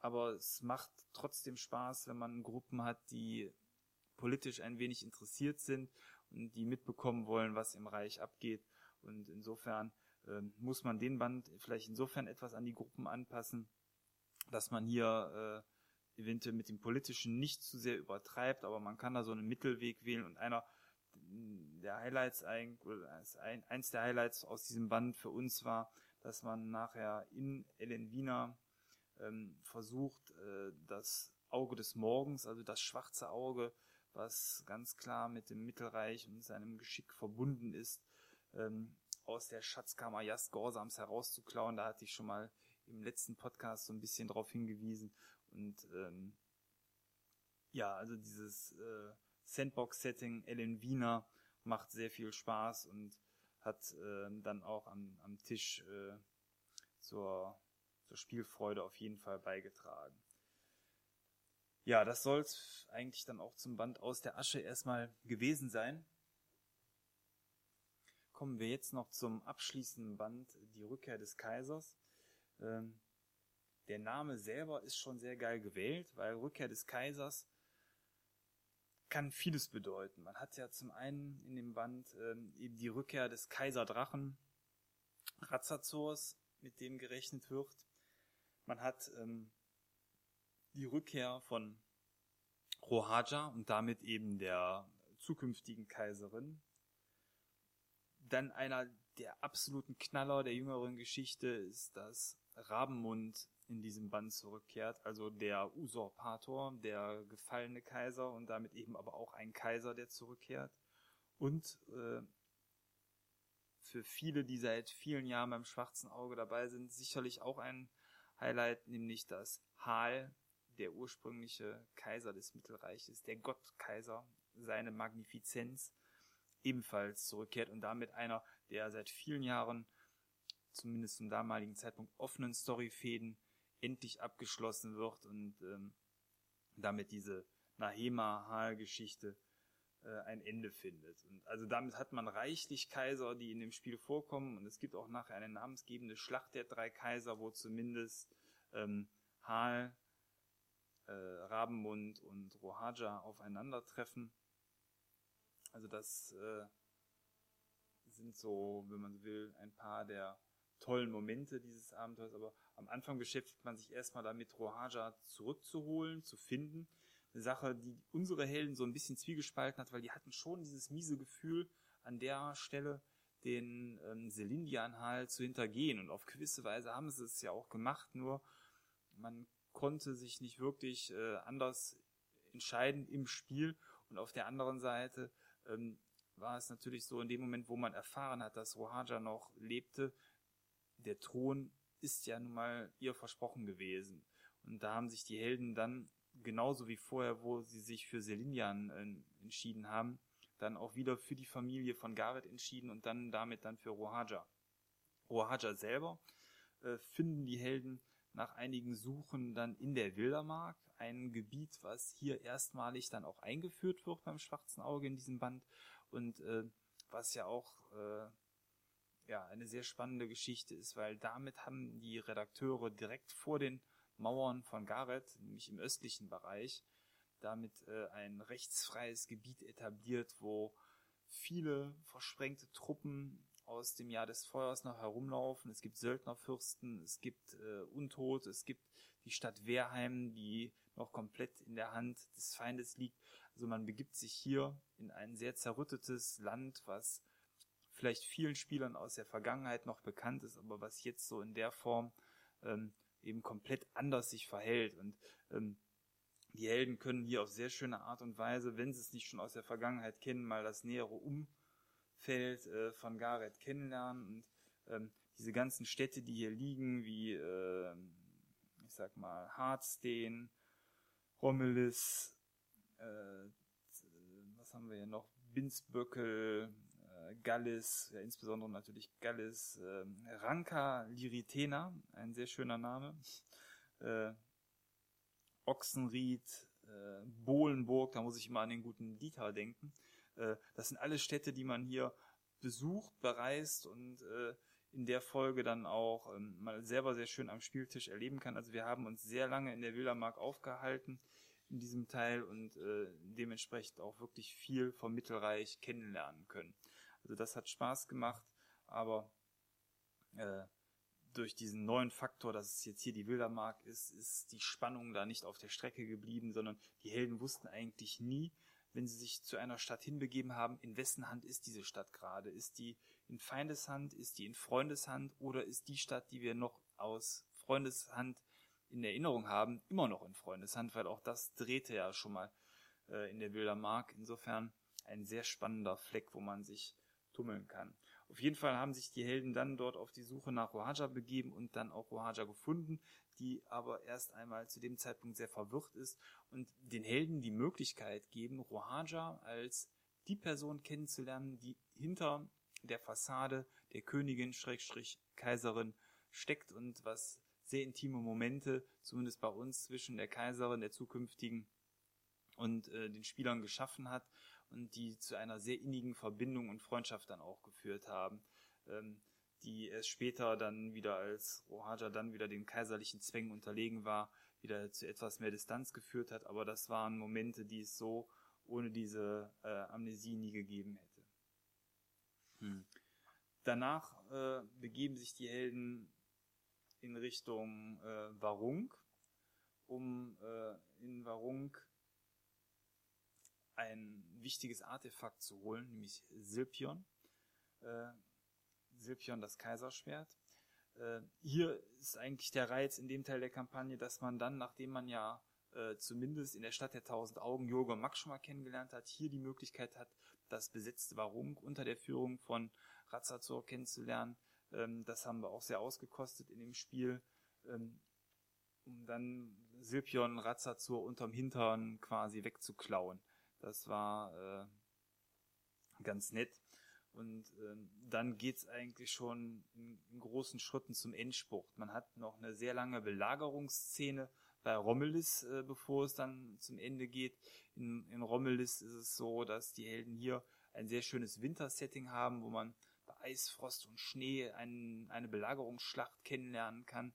[SPEAKER 1] Aber es macht trotzdem Spaß, wenn man Gruppen hat, die politisch ein wenig interessiert sind und die mitbekommen wollen, was im Reich abgeht. Und insofern äh, muss man den Band vielleicht insofern etwas an die Gruppen anpassen, dass man hier äh, eventuell mit dem Politischen nicht zu sehr übertreibt, aber man kann da so einen Mittelweg wählen und einer der Highlights eigentlich, eins der Highlights aus diesem Band für uns war, dass man nachher in Ellen Wiener ähm, versucht, äh, das Auge des Morgens, also das schwarze Auge, was ganz klar mit dem Mittelreich und seinem Geschick verbunden ist, ähm, aus der Schatzkammer Jast Gorsams herauszuklauen. Da hatte ich schon mal im letzten Podcast so ein bisschen drauf hingewiesen. Und ähm, ja, also dieses äh, Sandbox-Setting Ellen Wiener macht sehr viel Spaß und hat äh, dann auch am, am Tisch äh, zur, zur Spielfreude auf jeden Fall beigetragen. Ja, das soll's eigentlich dann auch zum Band aus der Asche erstmal gewesen sein. Kommen wir jetzt noch zum abschließenden Band, die Rückkehr des Kaisers. Ähm, der Name selber ist schon sehr geil gewählt, weil Rückkehr des Kaisers kann vieles bedeuten. Man hat ja zum einen in dem Band ähm, eben die Rückkehr des Kaiserdrachen Razazors, mit dem gerechnet wird. Man hat ähm, die Rückkehr von Rohaja und damit eben der zukünftigen Kaiserin. Dann einer der absoluten Knaller der jüngeren Geschichte ist, dass Rabenmund in diesem Band zurückkehrt, also der Usurpator, der gefallene Kaiser und damit eben aber auch ein Kaiser, der zurückkehrt. Und äh, für viele, die seit vielen Jahren beim Schwarzen Auge dabei sind, sicherlich auch ein Highlight, nämlich dass Hal, der ursprüngliche Kaiser des Mittelreiches, der Gottkaiser, seine Magnifizenz, ebenfalls zurückkehrt und damit einer der seit vielen Jahren, zumindest zum damaligen Zeitpunkt, offenen Storyfäden endlich abgeschlossen wird und ähm, damit diese Nahema-Hal-Geschichte ein Ende findet. Und also damit hat man reichlich Kaiser, die in dem Spiel vorkommen und es gibt auch nachher eine namensgebende Schlacht der drei Kaiser, wo zumindest ähm, Hal, äh, Rabenmund und Rohaja aufeinandertreffen. Also das äh, sind so, wenn man so will, ein paar der tollen Momente dieses Abenteuers, aber am Anfang beschäftigt man sich erstmal damit, Rohaja zurückzuholen, zu finden. Eine Sache, die unsere Helden so ein bisschen zwiegespalten hat, weil die hatten schon dieses miese Gefühl, an der Stelle den ähm, Selindian halt zu hintergehen. Und auf gewisse Weise haben sie es ja auch gemacht, nur man konnte sich nicht wirklich äh, anders entscheiden im Spiel. Und auf der anderen Seite ähm, war es natürlich so, in dem Moment, wo man erfahren hat, dass Rohaja noch lebte, der Thron ist ja nun mal ihr versprochen gewesen. Und da haben sich die Helden dann, genauso wie vorher, wo sie sich für Selinjan äh, entschieden haben, dann auch wieder für die Familie von Gareth entschieden und dann damit dann für Rohaja. Rohaja selber äh, finden die Helden nach einigen Suchen dann in der Wildermark, ein Gebiet, was hier erstmalig dann auch eingeführt wird beim Schwarzen Auge in diesem Band und äh, was ja auch äh, ja eine sehr spannende Geschichte ist, weil damit haben die Redakteure direkt vor den Mauern von Gareth, nämlich im östlichen Bereich, damit äh, ein rechtsfreies Gebiet etabliert, wo viele versprengte Truppen aus dem Jahr des Feuers noch herumlaufen. Es gibt Söldnerfürsten, es gibt äh, Untot, es gibt die Stadt Wehrheim, die noch komplett in der Hand des Feindes liegt. Also man begibt sich hier in ein sehr zerrüttetes Land, was vielleicht vielen Spielern aus der Vergangenheit noch bekannt ist, aber was jetzt so in der Form ähm, eben komplett anders sich verhält. Und ähm, die Helden können hier auf sehr schöne Art und Weise, wenn sie es nicht schon aus der Vergangenheit kennen, mal das nähere Umfeld äh, von Gareth kennenlernen und ähm, diese ganzen Städte, die hier liegen, wie äh, ich sag mal Hardstein, Rommelis, äh, was haben wir hier noch, Binsböckel, äh, Gallis, ja, insbesondere natürlich Gallis, äh, Ranka Liritena, ein sehr schöner Name, äh, Ochsenried, äh, Bohlenburg, da muss ich immer an den guten Dieter denken. Äh, das sind alles Städte, die man hier besucht, bereist und äh, in der Folge dann auch ähm, mal selber sehr schön am Spieltisch erleben kann. Also wir haben uns sehr lange in der Wildermark aufgehalten in diesem Teil und äh, dementsprechend auch wirklich viel vom Mittelreich kennenlernen können. Also das hat Spaß gemacht, aber äh, durch diesen neuen Faktor, dass es jetzt hier die Wildermark ist, ist die Spannung da nicht auf der Strecke geblieben, sondern die Helden wussten eigentlich nie, wenn sie sich zu einer Stadt hinbegeben haben, in wessen Hand ist diese Stadt gerade? Ist die in Feindeshand, ist die in Freundeshand oder ist die Stadt, die wir noch aus Freundeshand in Erinnerung haben, immer noch in Freundeshand, weil auch das drehte ja schon mal äh, in der Wildermark. Insofern ein sehr spannender Fleck, wo man sich tummeln kann. Auf jeden Fall haben sich die Helden dann dort auf die Suche nach Rohaja begeben und dann auch Rohaja gefunden, die aber erst einmal zu dem Zeitpunkt sehr verwirrt ist und den Helden die Möglichkeit geben, Rohaja als die Person kennenzulernen, die hinter der Fassade der Königin Schrägstrich Kaiserin steckt und was sehr intime Momente, zumindest bei uns, zwischen der Kaiserin, der zukünftigen und äh, den Spielern geschaffen hat und die zu einer sehr innigen Verbindung und Freundschaft dann auch geführt haben, ähm, die erst später dann wieder als Rohaja dann wieder den kaiserlichen Zwängen unterlegen war, wieder zu etwas mehr Distanz geführt hat, aber das waren Momente, die es so ohne diese äh, Amnesie nie gegeben hätte. Hm. Danach äh, begeben sich die Helden in Richtung äh, Warung, um äh, in Warung ein wichtiges Artefakt zu holen, nämlich Silpion. Äh, Silpion, das Kaiserschwert. Äh, hier ist eigentlich der Reiz in dem Teil der Kampagne, dass man dann, nachdem man ja äh, zumindest in der Stadt der tausend Augen und Max schon mal kennengelernt hat, hier die Möglichkeit hat, das besetzte Warung unter der Führung von Razazor kennenzulernen, ähm, das haben wir auch sehr ausgekostet in dem Spiel. Ähm, um dann Silpion Razazur unterm Hintern quasi wegzuklauen. Das war äh, ganz nett. Und ähm, dann geht's eigentlich schon in, in, großen Schritten zum Endspurt. Man hat noch eine sehr lange Belagerungsszene bei Rommelis, äh, bevor es dann zum Ende geht. In, in Rommelis ist es so, dass die Helden hier ein sehr schönes Wintersetting haben, wo man bei Eisfrost und Schnee ein, eine Belagerungsschlacht kennenlernen kann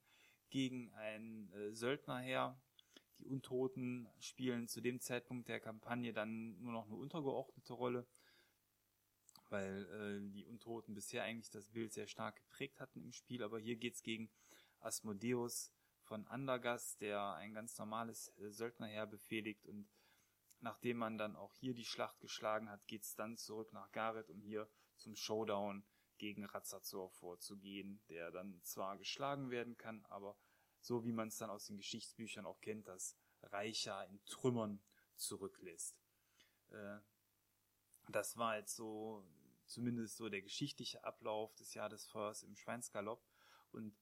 [SPEAKER 1] gegen ein äh, Söldnerheer. Die Untoten spielen zu dem Zeitpunkt der Kampagne dann nur noch eine untergeordnete Rolle, weil äh, die Untoten bisher eigentlich das Bild sehr stark geprägt hatten im Spiel. Aber hier geht's gegen Asmodeus von Andergast, der ein ganz normales äh, Söldnerheer befehligt und nachdem man dann auch hier die Schlacht geschlagen hat, geht's dann zurück nach Gareth, um hier zum Showdown gegen Razazor vorzugehen, der dann zwar geschlagen werden kann, aber so wie man es dann aus den Geschichtsbüchern auch kennt, das Reicher in Trümmern zurücklässt. Äh, das war jetzt so zumindest so der geschichtliche Ablauf des Jahr des Feuers im Schweinsgalopp. Und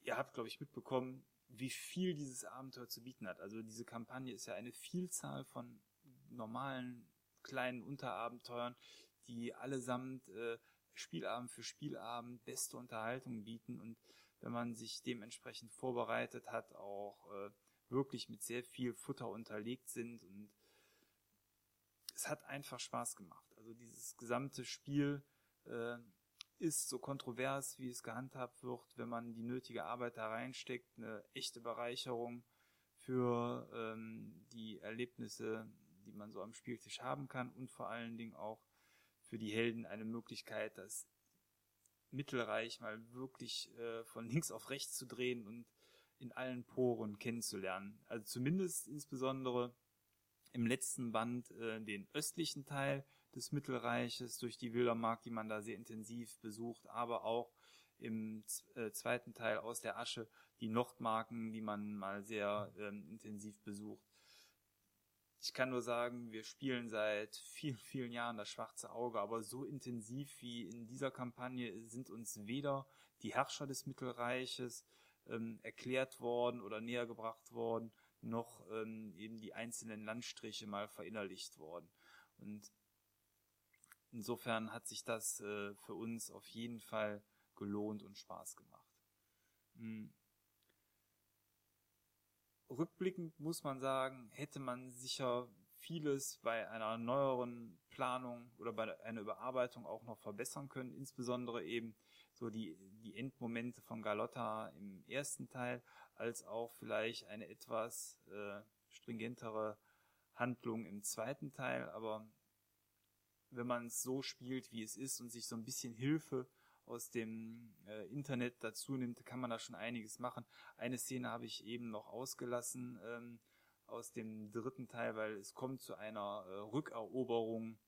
[SPEAKER 1] ihr habt, glaube ich, mitbekommen, wie viel dieses Abenteuer zu bieten hat. Also diese Kampagne ist ja eine Vielzahl von normalen kleinen Unterabenteuern, die allesamt äh, Spielabend für Spielabend beste Unterhaltung bieten und wenn man sich dementsprechend vorbereitet hat, auch äh, wirklich mit sehr viel Futter unterlegt sind und es hat einfach Spaß gemacht. Also dieses gesamte Spiel äh, ist so kontrovers, wie es gehandhabt wird, wenn man die nötige Arbeit da reinsteckt, eine echte Bereicherung für ähm, die Erlebnisse, die man so am Spieltisch haben kann und vor allen Dingen auch für die Helden eine Möglichkeit, das Mittelreich mal wirklich äh, von links auf rechts zu drehen und in allen Poren kennenzulernen. Also zumindest insbesondere im letzten Band äh, den östlichen Teil des Mittelreiches durch die Wildermark, die man da sehr intensiv besucht, aber auch im äh, zweiten Teil aus der Asche die Nordmarken, die man mal sehr ähm, intensiv besucht. Ich kann nur sagen, wir spielen seit vielen, vielen Jahren das schwarze Auge, aber so intensiv wie in dieser Kampagne sind uns weder die Herrscher des Mittelreiches ähm, erklärt worden oder näher gebracht worden, noch ähm, eben die einzelnen Landstriche mal verinnerlicht worden. Und insofern hat sich das äh, für uns auf jeden Fall gelohnt und Spaß gemacht. Hm rückblickend muss man sagen, hätte man sicher vieles bei einer neueren Planung oder bei einer Überarbeitung auch noch verbessern können, insbesondere eben so die, die Endmomente von Galotta im ersten Teil, als auch vielleicht eine etwas äh, stringentere Handlung im zweiten Teil. Aber wenn man es so spielt, wie es ist und sich so ein bisschen Hilfe aus dem äh, Internet dazu nimmt, kann man da schon einiges machen. Eine Szene habe ich eben noch ausgelassen ähm, aus dem dritten Teil, weil es kommt zu einer äh, Rückeroberung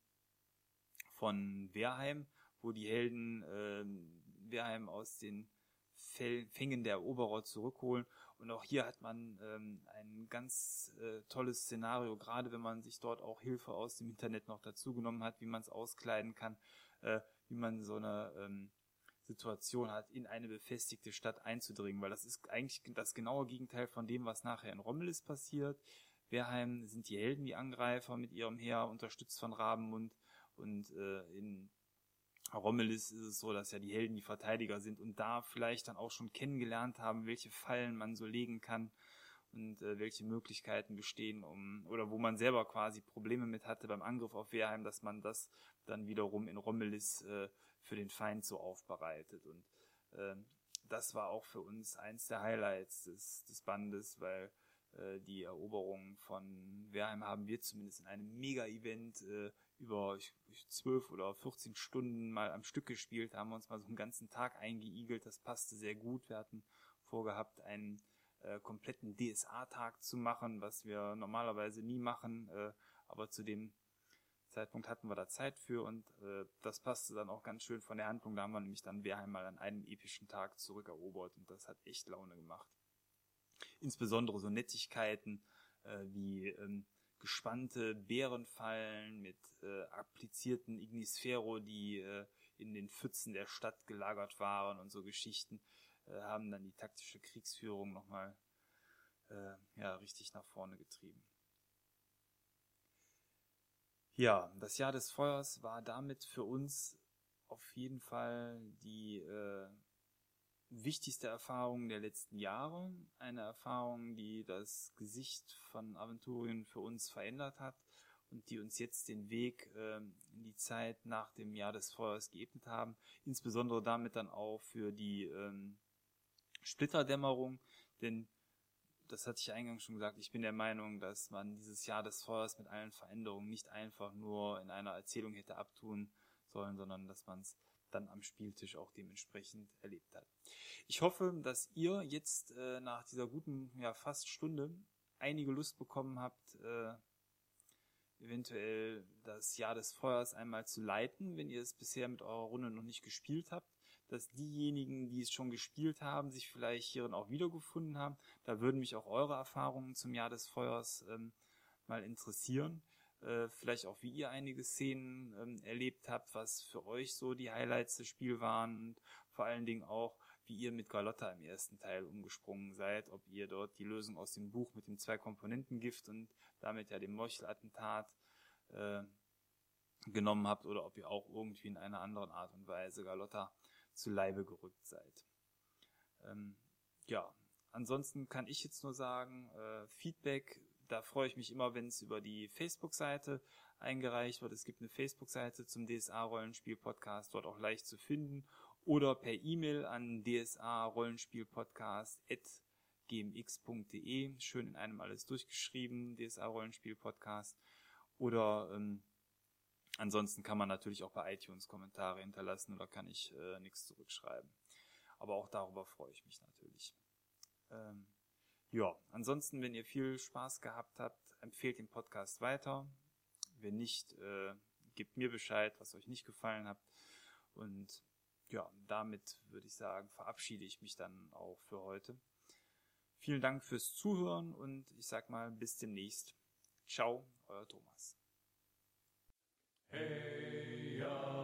[SPEAKER 1] von Wehrheim, wo die Helden äh, Wehrheim aus den Fängen der Eroberer zurückholen. Und auch hier hat man ähm, ein ganz äh, tolles Szenario, gerade wenn man sich dort auch Hilfe aus dem Internet noch dazugenommen hat, wie man es auskleiden kann, äh, wie man so eine ähm, Situation hat, in eine befestigte Stadt einzudringen, weil das ist eigentlich das genaue Gegenteil von dem, was nachher in Rommelis passiert. Wehrheim sind die Helden, die Angreifer mit ihrem Heer, unterstützt von Rabenmund und äh, in Rommelis ist es so, dass ja die Helden die Verteidiger sind und da vielleicht dann auch schon kennengelernt haben, welche Fallen man so legen kann und äh, welche Möglichkeiten bestehen, um oder wo man selber quasi Probleme mit hatte beim Angriff auf Wehrheim, dass man das dann wiederum in Rommelis äh, für den Feind so aufbereitet. Und äh, das war auch für uns eins der Highlights des, des Bandes, weil äh, die Eroberung von Wehrheim haben wir zumindest in einem Mega-Event äh, über zwölf oder 14 Stunden mal am Stück gespielt, haben wir uns mal so einen ganzen Tag eingeigelt, das passte sehr gut. Wir hatten vorgehabt, einen äh, kompletten DSA-Tag zu machen, was wir normalerweise nie machen, äh, aber zu dem Zeitpunkt hatten wir da Zeit für und äh, das passte dann auch ganz schön von der Handlung. Da haben wir nämlich dann Wehrheim mal an einem epischen Tag zurückerobert und das hat echt Laune gemacht. Insbesondere so Nettigkeiten äh, wie ähm, gespannte Bärenfallen mit äh, applizierten Ignisfero, die äh, in den Pfützen der Stadt gelagert waren und so Geschichten, äh, haben dann die taktische Kriegsführung nochmal äh, ja, richtig nach vorne getrieben. Ja, das Jahr des Feuers war damit für uns auf jeden Fall die äh, wichtigste Erfahrung der letzten Jahre. Eine Erfahrung, die das Gesicht von Aventurien für uns verändert hat und die uns jetzt den Weg äh, in die Zeit nach dem Jahr des Feuers geebnet haben. Insbesondere damit dann auch für die ähm, Splitterdämmerung, denn das hatte ich eingangs schon gesagt, ich bin der Meinung, dass man dieses Jahr des Feuers mit allen Veränderungen nicht einfach nur in einer Erzählung hätte abtun sollen, sondern dass man es dann am Spieltisch auch dementsprechend erlebt hat. Ich hoffe, dass ihr jetzt äh, nach dieser guten, ja fast Stunde einige Lust bekommen habt, äh, eventuell das Jahr des Feuers einmal zu leiten, wenn ihr es bisher mit eurer Runde noch nicht gespielt habt, dass diejenigen, die es schon gespielt haben, sich vielleicht hierin auch wiedergefunden haben. Da würden mich auch eure Erfahrungen zum Jahr des Feuers ähm, mal interessieren äh, vielleicht auch wie ihr einige Szenen ähm, erlebt habt, was für euch so die Highlights des Spiels waren und vor allen Dingen auch, wie ihr mit Galotta im ersten Teil umgesprungen seid, ob ihr dort die Lösung aus dem Buch mit dem Zwei-Komponenten-Gift und damit ja dem Meuchelattentat äh, genommen habt oder ob ihr auch irgendwie in einer anderen Art und Weise Galotta zu Leibe gerückt seid. Ähm, ja, ansonsten kann ich jetzt nur sagen, äh, Feedback da freue ich mich immer, wenn es über die Facebook-Seite eingereicht wird. Es gibt eine Facebook-Seite zum DSA-Rollenspiel-Podcast, dort auch leicht zu finden. Oder per E-Mail an dsa-rollenspiel-podcast.gmx.de. Schön in einem alles durchgeschrieben, DSA-Rollenspiel-Podcast. Oder ähm, ansonsten kann man natürlich auch bei iTunes Kommentare hinterlassen oder kann ich äh, nichts zurückschreiben. Aber auch darüber freue ich mich natürlich. Ähm, ja, ansonsten, wenn ihr viel Spaß gehabt habt, empfehlt den Podcast weiter. Wenn nicht, äh, gebt mir Bescheid, was euch nicht gefallen hat. Und ja, damit würde ich sagen, verabschiede ich mich dann auch für heute. Vielen Dank fürs Zuhören und ich sag mal bis demnächst. Ciao, euer Thomas. Hey, ja.